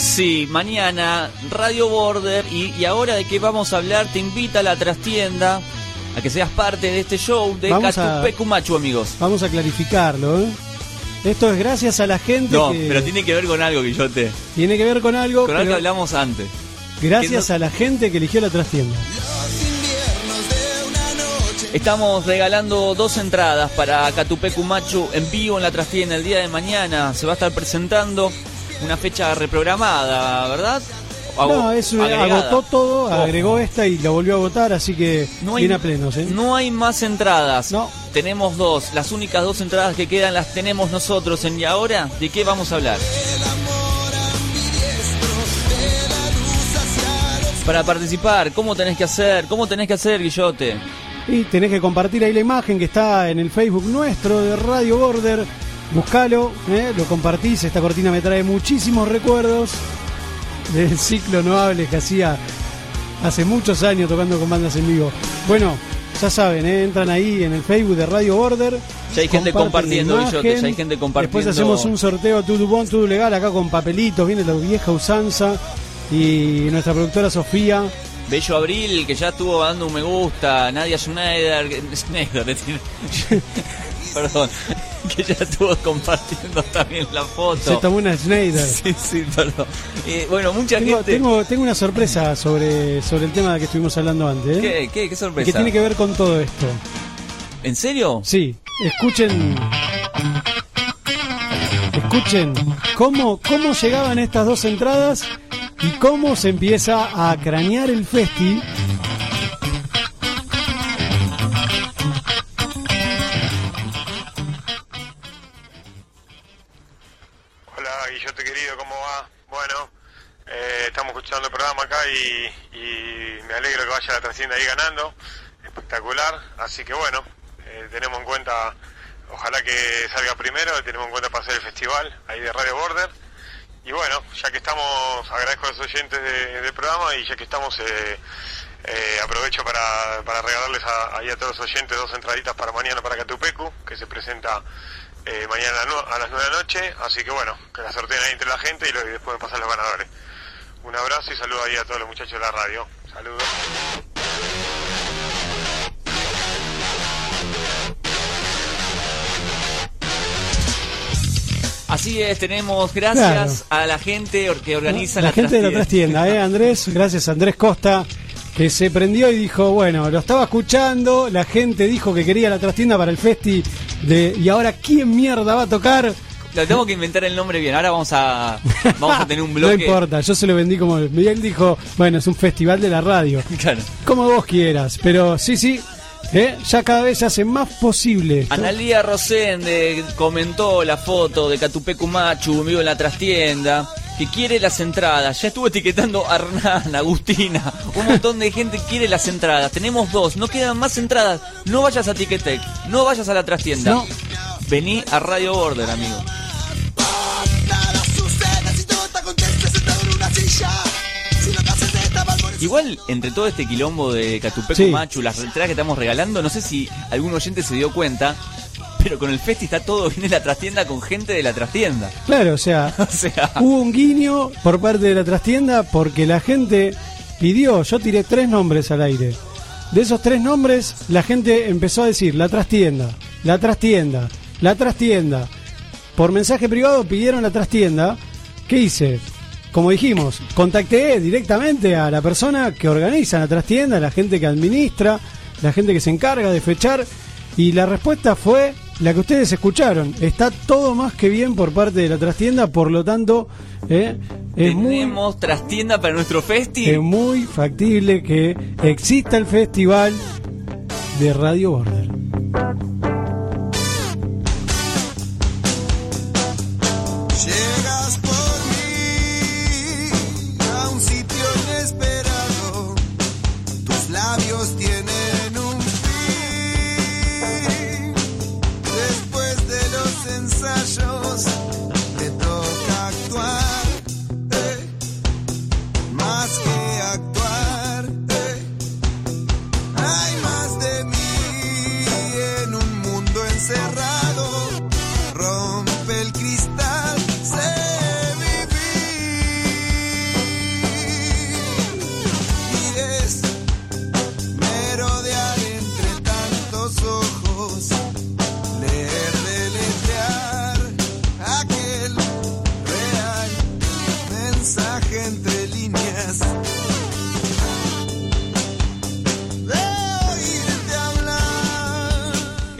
Sí, mañana Radio Border y, y ahora de qué vamos a hablar te invita a la trastienda a que seas parte de este show de Vamos a- Catupecu Machu, amigos. Vamos a clarificarlo, ¿eh? Esto es gracias a la gente No, que pero tiene que ver con algo, Guillote. tiene que ver con algo, Con algo que hablamos antes. gracias no- a la gente que eligió la trastienda. Estamos regalando dos entradas para Catupecu Machu en vivo en la trastienda el día de mañana. Se va a estar presentando una fecha reprogramada, ¿verdad? No, eso agregada. agotó todo, Ojo. agregó esta y la volvió a agotar, así que No hay, viene a plenos, ¿eh? no hay más entradas. No. Tenemos dos. Las únicas dos entradas que quedan las tenemos nosotros. En y ahora, ¿de qué vamos a hablar? Para participar, ¿cómo tenés que hacer? ¿Cómo tenés que hacer, Guillote? Y tenés que compartir ahí la imagen que está en el Facebook nuestro de Radio Border. Buscalo, ¿eh? lo compartís. Esta cortina me trae muchísimos recuerdos del ciclo No Hables que hacía hace muchos años tocando con bandas en vivo. Bueno, ya saben, ¿eh? entran ahí en el Facebook de Radio Border. Ya hay gente compartiendo, imagen. Ya hay gente compartiendo. Después hacemos un sorteo todo bon, todo legal acá con papelitos. Viene la vieja usanza. Y nuestra productora Sofía Bello Abril, que ya estuvo dando un me gusta. Nadia Schneider. Schneider, Perdón. Que ya estuvo compartiendo también la foto. se tomó una Schneider. Sí, sí, perdón. Eh, bueno, mucha Tengo, gente. tengo, tengo una sorpresa sobre, sobre el tema que estuvimos hablando antes. ¿eh? ¿Qué, qué, qué sorpresa? que tiene que ver con todo esto. ¿En serio? Sí, escuchen. Escuchen cómo, cómo llegaban estas dos entradas y cómo se empieza a cranear el festi. Y, me alegro que vaya la trascienda ahí ganando, espectacular, así que bueno, eh, tenemos en cuenta, ojalá que salga primero, tenemos en cuenta para hacer el festival ahí de Radio Border. Y bueno, ya que estamos, agradezco a los oyentes de- del programa y ya que estamos, eh, eh, aprovecho para, para regalarles a, ahí a todos los oyentes dos entraditas para mañana para Catupecu, que se presenta mañana a las 9 de la noche. Así que bueno, que la sorteen ahí entre la gente y, lo- y después me pasan los ganadores. Un abrazo y saludo ahí a todos los muchachos de la radio. Saludos. Así es, tenemos gracias a la gente que organiza la, la, gente de la trastienda. trastienda, ¿eh? Andrés, gracias a Andrés Costa, que se prendió y dijo, bueno, lo estaba escuchando, la gente dijo que quería la trastienda para el festi de... Y ahora, ¿quién mierda va a tocar? Lo tengo que inventar el nombre bien. Ahora vamos a vamos a tener un bloque. No importa, yo se lo vendí como... Miguel dijo, bueno, es un festival de la radio. Claro. Como vos quieras, pero sí, sí, ¿eh? ya cada vez se hace más posible. Analía Rosende comentó la foto de Catupecu Machu, vivo en la trastienda, que quiere las entradas. Ya estuvo etiquetando a Hernán, Agustina, un montón de gente quiere las entradas. Tenemos dos, no quedan más entradas. No vayas a Ticketek, no vayas a la trastienda. No. Vení a Radio Border, amigo. Igual, entre todo este quilombo de Catupecu Sí. Machu, las entradas que estamos regalando, no sé si algún oyente se dio cuenta, pero con el festi está todo bien en la trastienda con gente de la trastienda. Claro, o sea, O sea, hubo un guiño por parte de la trastienda porque la gente pidió, yo tiré tres nombres al aire. De esos tres nombres, la gente empezó a decir la trastienda, la trastienda, la trastienda. Por mensaje privado pidieron la trastienda. ¿Qué hice? Como dijimos, contacté directamente a la persona que organiza la trastienda, la gente que administra, la gente que se encarga de fechar. Y la respuesta fue la que ustedes escucharon. Está todo más que bien por parte de la trastienda, por lo tanto, eh, es muy tenemos trastienda para nuestro festi. es muy factible que exista el festival de Radio Border.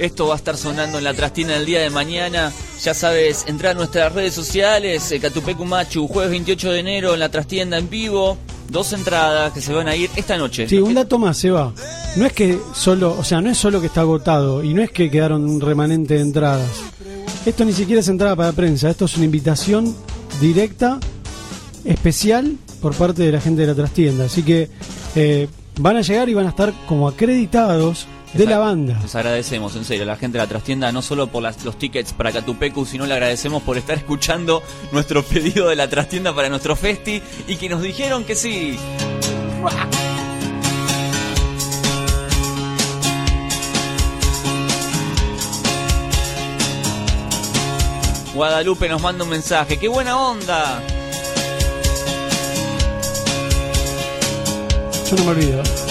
Esto va a estar sonando en la trastina el día de mañana. Ya sabes, entra a nuestras redes sociales, eh, Catupecu Machu, jueves 28 de enero en la trastienda en vivo. Dos entradas que se van a ir esta noche. Sí, un dato más, Eva. No es que solo, o sea, no es solo que está agotado y no es que quedaron un remanente de entradas. Esto ni siquiera es entrada para prensa, esto es una invitación directa, especial por parte de la gente de la trastienda. Así que eh, van a llegar y van a estar como acreditados de la banda. Les agradecemos, en serio, a la gente de la trastienda, no solo por las- los tickets para Catupecu, sino le agradecemos por estar escuchando nuestro pedido de la trastienda para nuestro festi y que nos dijeron que sí. Guadalupe nos manda un mensaje. ¡Qué buena onda! Yo no me olvido. Olvido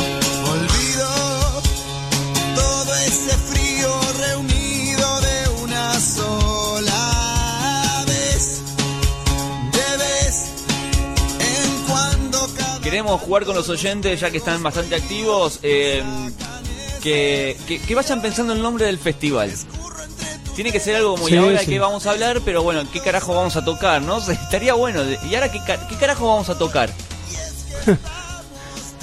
Queremos jugar con los oyentes, ya que están bastante activos, eh, que, que- que vayan pensando el nombre del festival. Tiene que ser algo como, Sí, y ahora sí. que vamos a hablar, pero bueno, ¿qué carajo vamos a tocar, no? Estaría bueno. ¿Y ahora qué, qué carajo vamos a tocar?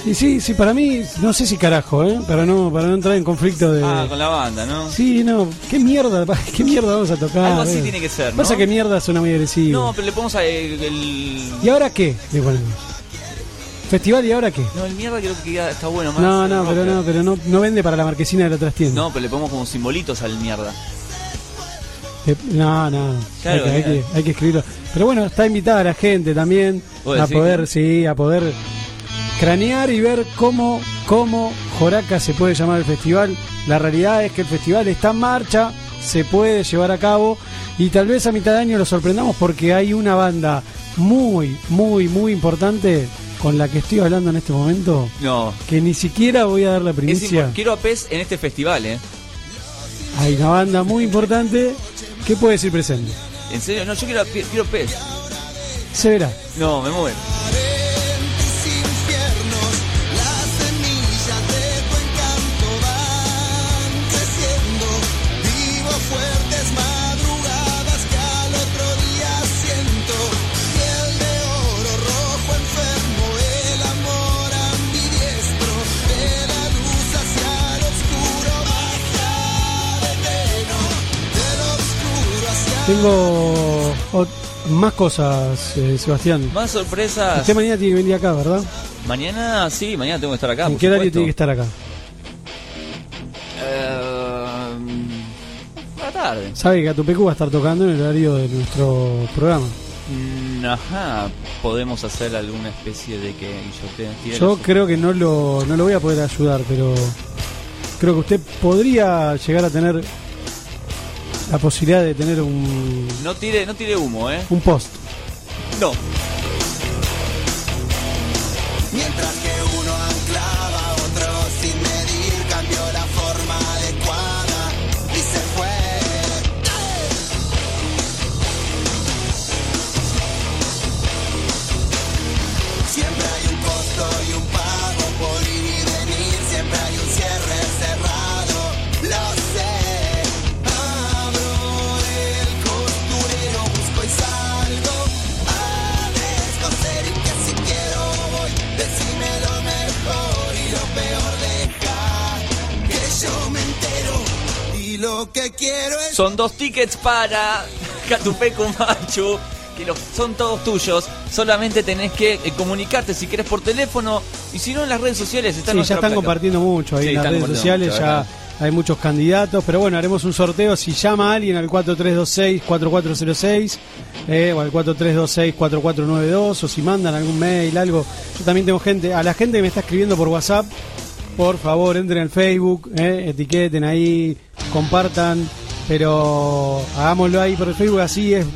Y sí, sí, para mí, no sé si carajo, ¿eh? Para no, para no entrar en conflicto de... Ah, con la banda, ¿no? Sí, no, qué mierda, qué mierda vamos a tocar. Algo así eh? tiene que ser, ¿no? Pasa que mierda suena muy agresivo. No, pero le ponemos a el- ¿Y ahora qué? Le ponemos. Festival y ahora qué? No, el mierda creo que está bueno más. No, eh, no, pero no, pero no, no vende para la marquesina de la trastienda. No, pero le ponemos como simbolitos al mierda. Eh, No, no, Claro, hay, que, hay, claro. que, hay que escribirlo. Pero bueno, está invitada la gente también ¿Vos a poder, sí, a poder cranear y ver cómo, cómo Joraca se puede llamar el festival. La realidad es que el festival está en marcha, se puede llevar a cabo y tal vez a mitad de año lo sorprendamos porque hay una banda muy, muy, muy importante con la que estoy hablando en este momento No. que ni siquiera voy a dar la primicia. quiero a Pez en este festival, ¿eh? Hay una banda muy importante que puede decir presente. En serio, no, yo quiero, a- quiero Pez. Se verá. No, me muero. Tengo más cosas, eh, Sebastián. Más sorpresas. Usted mañana tiene que venir acá, ¿verdad? Mañana, sí, mañana tengo que estar acá. ¿En por qué horario tiene que estar acá? Eh, a la tarde. Sabe que Atupecu va a estar tocando en el horario de nuestro programa. Mm, Ajá, podemos hacer alguna especie de que Yo los- creo que no lo, no lo voy a poder ayudar, pero creo que usted podría llegar a tener la posibilidad de tener un, No tire, no tire humo, ¿eh? un post. No. Mientras Son dos tickets para Catupecu Machu, que los, son todos tuyos. Solamente tenés que eh, comunicarte si querés por teléfono y si no en las redes sociales. Está Sí, ya están placa. compartiendo mucho ahí Sí, en las redes sociales, mucho, ya hay muchos candidatos, pero bueno, haremos un sorteo si llama a alguien al 4326-4406 eh, o al 4326-4492 o si mandan algún mail, algo. Yo también tengo gente, a la gente que me está escribiendo por WhatsApp, por favor entren al Facebook, eh, etiqueten ahí, compartan, pero hagámoslo ahí por el Facebook, así es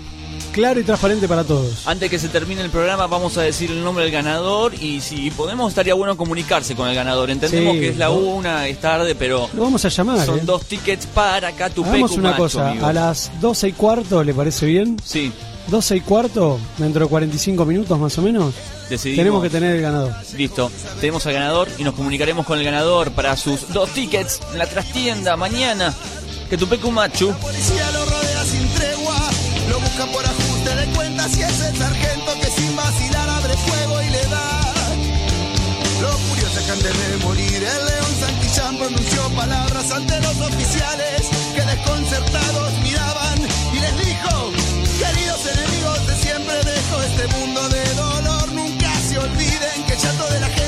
claro y transparente para todos. Antes que se termine el programa vamos a decir el nombre del ganador y si podemos estaría bueno comunicarse con el ganador. Entendemos Sí, que es la una, es tarde, pero Lo vamos a llamar. son eh. dos tickets para Catupecu Hagamos una cosa, amigo. a las 12 y cuarto, ¿le parece bien? Sí, 12 y cuarto, dentro de 45 minutos más o menos, decidimos. tenemos que tener el ganador. Listo, tenemos al ganador y nos comunicaremos con el ganador para sus dos tickets en la trastienda mañana. Catupecu Machu. La policía lo rodea sin tregua, lo busca por ajuste de cuentas y es el sargento que sin vacilar abre fuego y le da. Lo curioso es que antes de morir el león Santillán pronunció palabras ante los oficiales que desconcertados miraban y les dijo, queridos enemigos de siempre dejo este mundo de dolor, nunca se olviden que ya toda la gente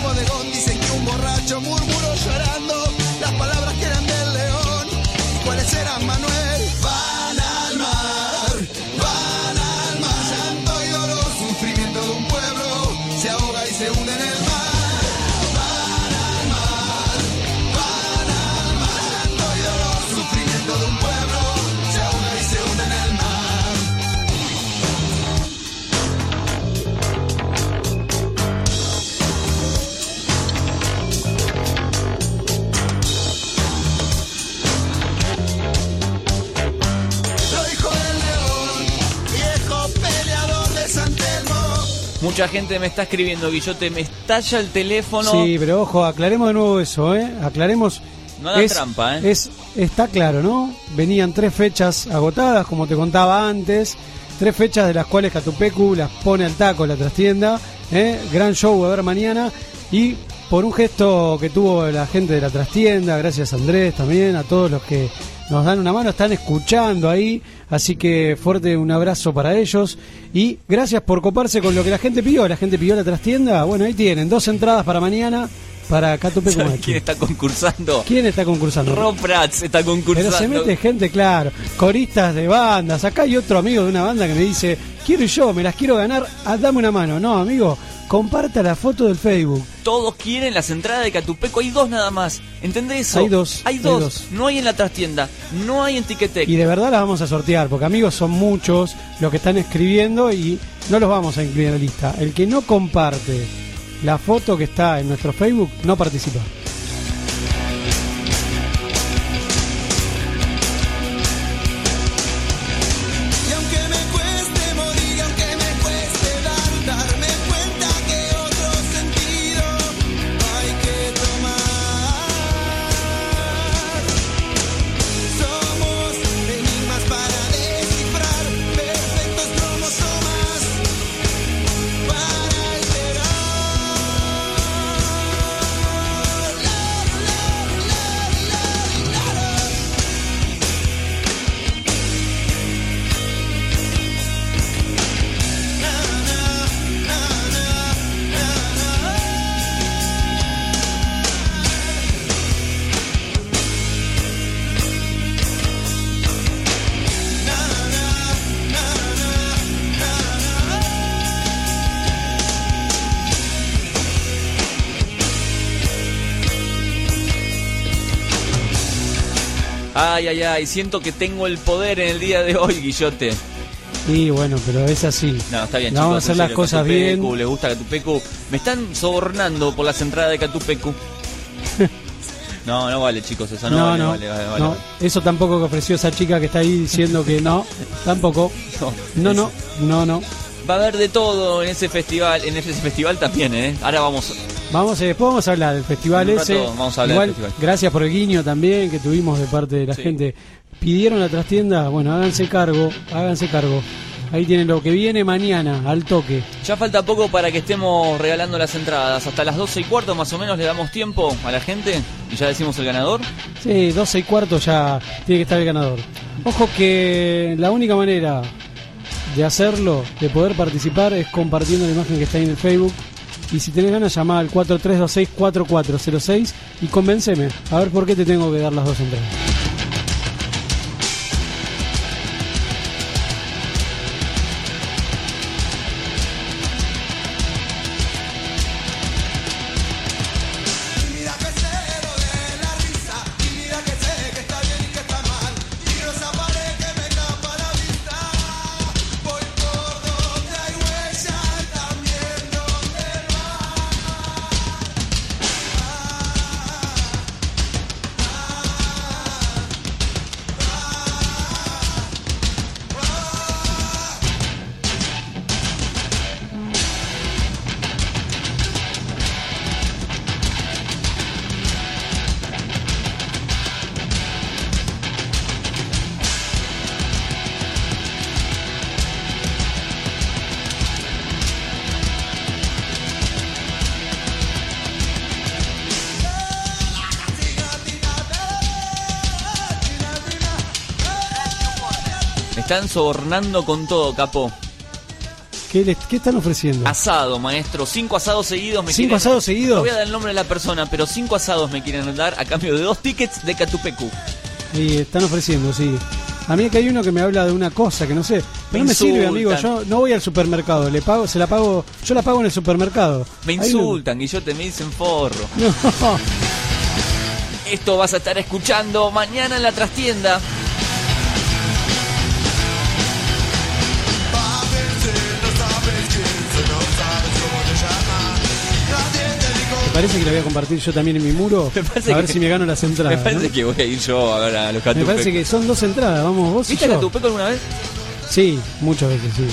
bodegón dicen que un borracho murmuró llorando Mucha gente me está escribiendo, Guillote, me estalla el teléfono. Sí, pero ojo, aclaremos de nuevo eso, ¿eh? Aclaremos. No hagan trampa, ¿eh? Es, está claro, ¿no? Venían tres fechas agotadas, como te contaba antes. Tres fechas de las cuales Catupecu las pone al taco la trastienda. ¿eh? Gran show a ver mañana. Y por un gesto que tuvo la gente de la trastienda, gracias a Andrés también, a todos los que nos dan una mano, están escuchando ahí. Así que fuerte un abrazo para ellos. Y gracias por coparse con lo que la gente pidió. La gente pidió la trastienda. Bueno, ahí tienen dos entradas para mañana para ¿Sabes Machu. quién está concursando? ¿Quién está concursando? Rob Prats está concursando. Pero se mete gente, claro, coristas de bandas. Acá hay otro amigo de una banda que me dice, quiero yo, me las quiero ganar, ah, dame una mano. No, amigo, comparta la foto del Facebook. Todos quieren las entradas de Catupeco. Hay dos nada más. ¿Entendés eso? Hay dos, Hay hay dos. No hay en la trastienda. No hay en Ticketek. Y de verdad las vamos a sortear, porque amigos son muchos los que están escribiendo y no los vamos a incluir en la lista. El que no comparte la foto que está en nuestro Facebook no participa. Ay, ay, ay. Siento que tengo el poder en el día de hoy, Guillote. Y bueno, pero es así. No, está bien, No, chicos. vamos a hacer las cosas Catupecu, bien. Le gusta Catupecu. Me están sobornando por las entradas de Catupecu. No, no vale, chicos. Eso no, No, vale, no, vale, vale, vale, no. Eso tampoco que ofreció esa chica que está ahí diciendo que no, tampoco. No, no, no, no. Va a haber de todo en ese festival. En ese festival también, ¿eh? Ahora vamos. Vamos, eh, después vamos a hablar del festival ese. vamos a hablar Igual, del festival. gracias por el guiño también que tuvimos de parte de la Sí. gente. Pidieron la trastienda, bueno, háganse cargo, háganse cargo. Ahí tienen lo que viene mañana, al toque. Ya falta poco para que estemos regalando las entradas. Hasta las 12 y cuarto más o menos le damos tiempo a la gente y ya decimos el ganador. Sí, 12 y cuarto ya tiene que estar el ganador. Ojo que la única manera de hacerlo, de poder participar, es compartiendo la imagen que está ahí en el Facebook. Y si tenés ganas, llamá al 4326-4406 y convenceme. A ver por qué te tengo que dar las dos entradas. Están sobornando con todo, capo. ¿Qué, les- qué están ofreciendo? Asado, maestro. Cinco asados seguidos. Me ¿Cinco quieren- asados seguidos? No voy a dar el nombre de la persona, pero cinco asados me quieren dar a cambio de dos tickets de Catupecu. Sí, están ofreciendo, sí. A mí que hay uno que me habla de una cosa que no sé. Pero Me no me sirve, insultan. amigo. Yo no voy al supermercado. Le pago, se la pago. Yo la pago en el supermercado. Me Hay uno- insultan, Guillote, me dicen forro. No. Esto vas a estar escuchando mañana en la trastienda. Parece que la voy a compartir yo también en mi muro? Me parece a ver que- si me gano las entradas. Me parece ¿no? que voy a ir yo a ver a los Me Catupecu. parece que son dos entradas. Vamos, vos y ¿Viste a yo. Catupecu alguna vez? Sí, muchas veces, sí.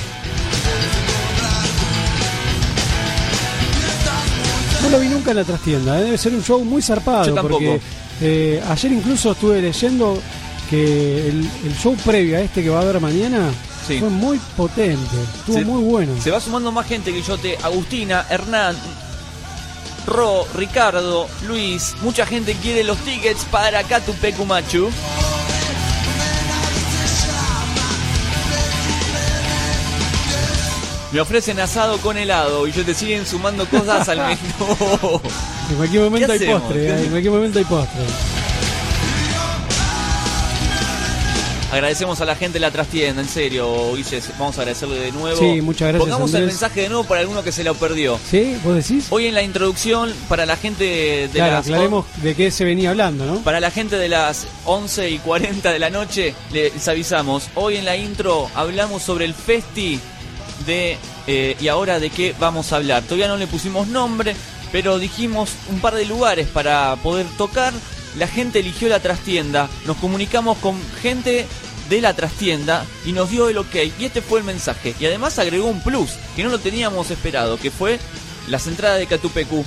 No lo vi nunca en la trastienda, ¿eh? debe ser un show muy zarpado. Yo tampoco. Porque eh, ayer incluso estuve leyendo que el, el show previo a este que va a haber mañana Sí. fue muy potente, estuvo Se- muy bueno. Se va sumando más gente, Guillote. Agustina, Hernán, Ro, Ricardo, Luis. Mucha gente quiere los tickets para Catupecu Machu. Me ofrecen asado con helado y yo te siguen sumando cosas al menú. En cualquier momento ¿Qué hay hacemos? postre, ¿eh? en cualquier momento hay postre. Agradecemos a la gente de la trastienda, en serio, Guille, vamos a agradecerle de nuevo. Sí, muchas gracias, Pongamos el mensaje de nuevo para alguno que se lo perdió. ¿Sí? ¿Vos decís? Hoy en la introducción, para la gente de claro, las aclaremos de qué se venía hablando, ¿no? Para la gente de las 11 y 40 de la noche, les avisamos. Hoy en la intro hablamos sobre el festi de. eh, y ahora de qué vamos a hablar. Todavía no le pusimos nombre, pero dijimos un par de lugares para poder tocar. La gente eligió la trastienda. Nos comunicamos con gente de la trastienda y nos dio el ok. Y este fue el mensaje. Y además agregó un plus que no lo teníamos esperado, que fue las entradas de Catupecu.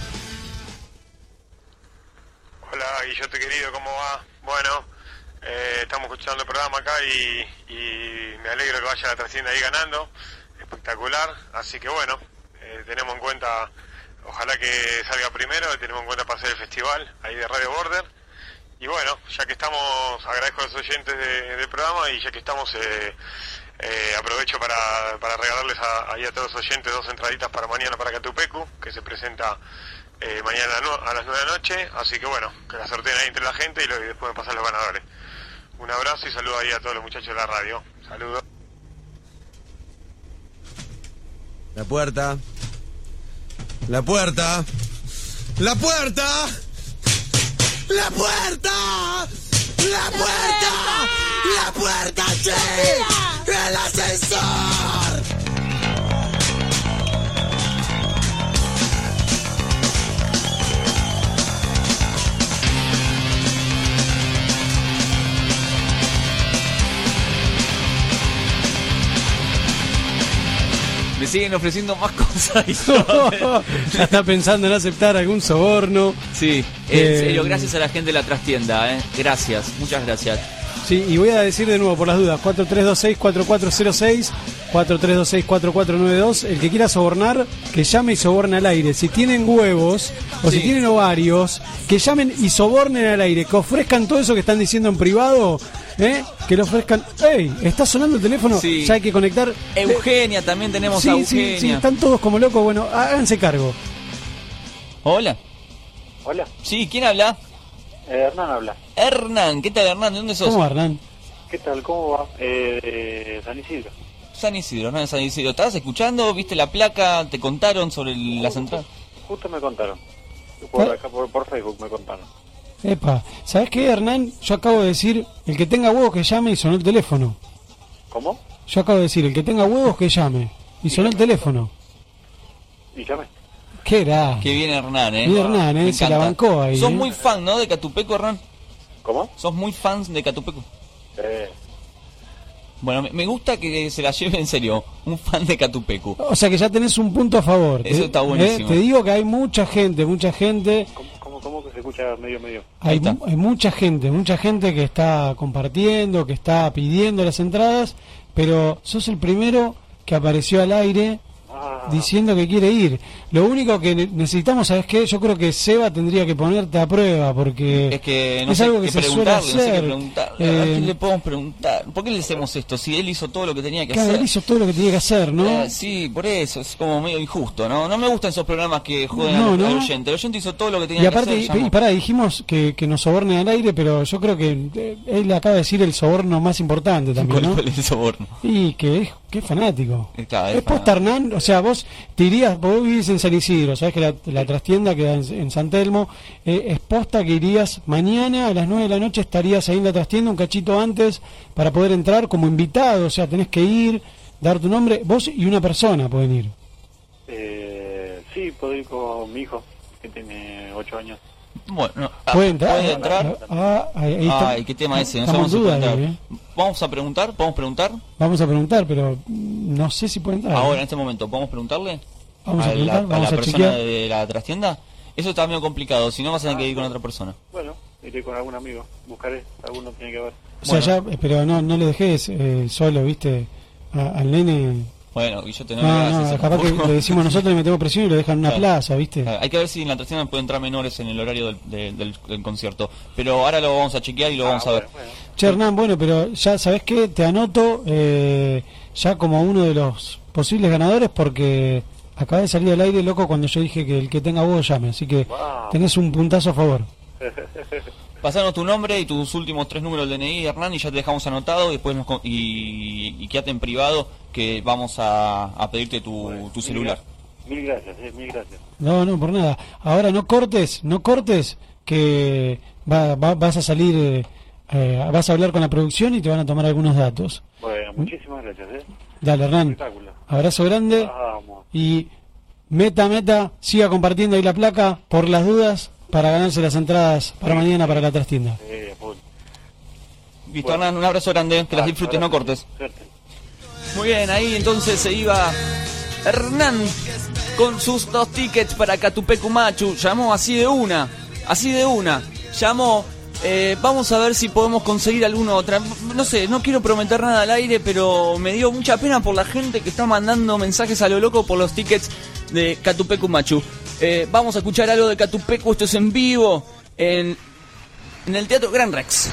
Hola Guillote querido, ¿cómo va? Bueno, eh, estamos escuchando el programa acá y, me alegro que vaya la trascienda ahí ganando, espectacular, así que bueno, eh, tenemos en cuenta, ojalá que salga primero, tenemos en cuenta para hacer el festival ahí de Radio Border. Y bueno, ya que estamos, agradezco a los oyentes de- del programa y ya que estamos, eh, eh, aprovecho para, para regalarles a, a todos los oyentes dos entraditas para mañana para Catupecu, que se presenta eh, mañana a, las 9 de la noche. Así que bueno, que la sorteen ahí entre la gente y, y después me pasan los ganadores. Un abrazo y saludo ahí a todos los muchachos de la radio. Saludos. La puerta. La puerta. La puerta. La puerta. La puerta. La puerta, sí. El ascensor. Me siguen ofreciendo más cosas. y ya está pensando en aceptar algún soborno. sí, Eh, en serio, gracias a la gente de la trastienda, ¿eh? Gracias, muchas gracias. Sí, y voy a decir de nuevo por las dudas, 4326-4406, 43264492. El que quiera sobornar, que llame y soborne al aire. Si tienen huevos o si Sí. tienen ovarios, que llamen y sobornen al aire. Que ofrezcan todo eso que están diciendo en privado. ¿eh? Que lo ofrezcan. ¡Ey! ¿Está sonando el teléfono? Sí. Ya hay que conectar. Eugenia, también tenemos Sí, a sí, Eugenia. sí, están todos como locos. Bueno, háganse cargo. Hola. Hola, Sí, ¿quién habla? Eh, Hernán habla. Hernán. ¿Qué tal, Hernán? ¿De dónde sos? ¿Cómo, Hernán? ¿Qué tal? ¿Cómo va? Eh, San Isidro. San Isidro, ¿no? San Isidro. ¿Estabas escuchando? ¿Viste la placa? ¿Te contaron sobre el- la central? Justo me contaron. Por ¿Eh? acá, por, por Facebook me contaron. Epa, ¿sabes qué, Hernán? Yo acabo de decir, el que tenga huevos que llame y sonó el teléfono. ¿Cómo? Yo acabo de decir, el que tenga huevos que llame. Y sonó el teléfono. Y llamé. ¿Qué era? Qué bien Hernán, ¿eh? Bien Hernán, ¿eh? Me Se la encanta. bancó ahí, Sos ¿eh? muy fan, ¿no? De Catupeco, Hernán. ¿Cómo? Sos muy fans de Catupeco. Eh, Bueno, me- gusta que se la lleve en serio. Un fan de Catupecu. O sea que ya tenés un punto a favor. Eso está buenísimo. eh, Te digo que hay mucha gente, mucha gente, ¿cómo, cómo, cómo que se escucha medio medio? Ahí hay, hay mucha gente, mucha gente que está compartiendo, que está pidiendo las entradas, pero sos el primero que apareció al aire diciendo que quiere ir. Lo único que ne- necesitamos, ¿sabes qué? Yo creo que Seba tendría que ponerte a prueba porque Es que no es sé algo que se suele preguntarle, no sé hacer. ¿A Eh, quién le podemos preguntar? ¿Por qué le hacemos esto? Si él hizo todo lo que tenía que Claro, hacer. él hizo todo lo que tenía que hacer, ¿no? Eh, sí, por eso, es como medio injusto, ¿no? No me gustan esos programas que juegan No, al, al no. oyente. El oyente hizo todo lo que tenía Y aparte, que hacer. y pará, dijimos que, que nos soborne al aire, pero yo creo que eh, él acaba de decir el soborno más importante también, ¿Cuál ¿no? fue el soborno? Y que es, es fanático. Eh, claro, es es posta Hernán, o sea, vos te irías, vos vivís en San Isidro, sabés que la, la trastienda queda en, en San Telmo, eh, es posta que irías mañana a las 9 de la noche, estarías ahí en la trastienda un cachito antes para poder entrar como invitado, o sea, tenés que ir, dar tu nombre, vos y una persona pueden ir. eh, sí, puedo ir con mi hijo, que tiene 8 años. Bueno, ah, ¿Puede entrar? ¿puede entrar? Ah, ahí, ahí está. Ay, qué tema ese, no Estamos sabemos si en puede duda entrar. ahí, ¿eh? Vamos a preguntar, ¿podemos preguntar? Vamos a preguntar, pero no sé si puede entrar. Ahora, en este momento, ¿podemos preguntarle? Vamos a la, preguntar, vamos la a persona chequear. de la trastienda. Eso está medio complicado, si no vas a tener que ir con otra persona. Bueno, iré con algún amigo. Buscaré, alguno tiene que ver. O sea, Bueno. ya, pero no, no le dejes eh, solo, viste, a- al nene. Bueno, y yo te no, No, no, capaz que le decimos nosotros, le metemos presión y lo dejan en una Claro. plaza, viste. Claro, Hay que ver si en la trastienda pueden entrar menores en el horario del, de- del- del concierto. Pero ahora lo vamos a chequear y lo vamos a ver. Ah, Bueno. Che, Hernán, bueno, pero ya sabes qué, te anoto eh, ya como uno de los posibles ganadores porque acaba de salir al aire loco cuando yo dije que el que tenga huevo llame, así que Wow. tenés un puntazo a favor. Pasanos tu nombre y tus últimos tres números del DNI, Hernán, y ya te dejamos anotado. Y después nos con- y, y quédate en privado que vamos a, a pedirte tu, Bueno, tu mil celular. gra- Mil gracias, eh, mil gracias. No, no, por nada. Ahora no cortes, no cortes, que va- va- vas a salir, eh, eh, vas a hablar con la producción y te van a tomar algunos datos. Bueno, muchísimas gracias, eh. Dale, Hernán. Espectáculo. Abrazo grande. Vamos. Y meta, meta, siga compartiendo ahí la placa por las dudas para ganarse las entradas para mañana para la trastienda. Eh, full. Listo, Hernán, un abrazo grande, que las disfrutes, no cortes. Suerte. Muy bien, ahí entonces se iba Hernán con sus dos tickets para Catupecu Machu. Llamó así de una, así de una. Llamó. eh, vamos a ver si podemos conseguir alguna otra. No sé, no quiero prometer nada al aire, pero me dio mucha pena por la gente que está mandando mensajes a lo loco por los tickets de Catupecu Machu. Eh, vamos a escuchar algo de Catupecu, esto es en vivo en, en el Teatro Gran Rex.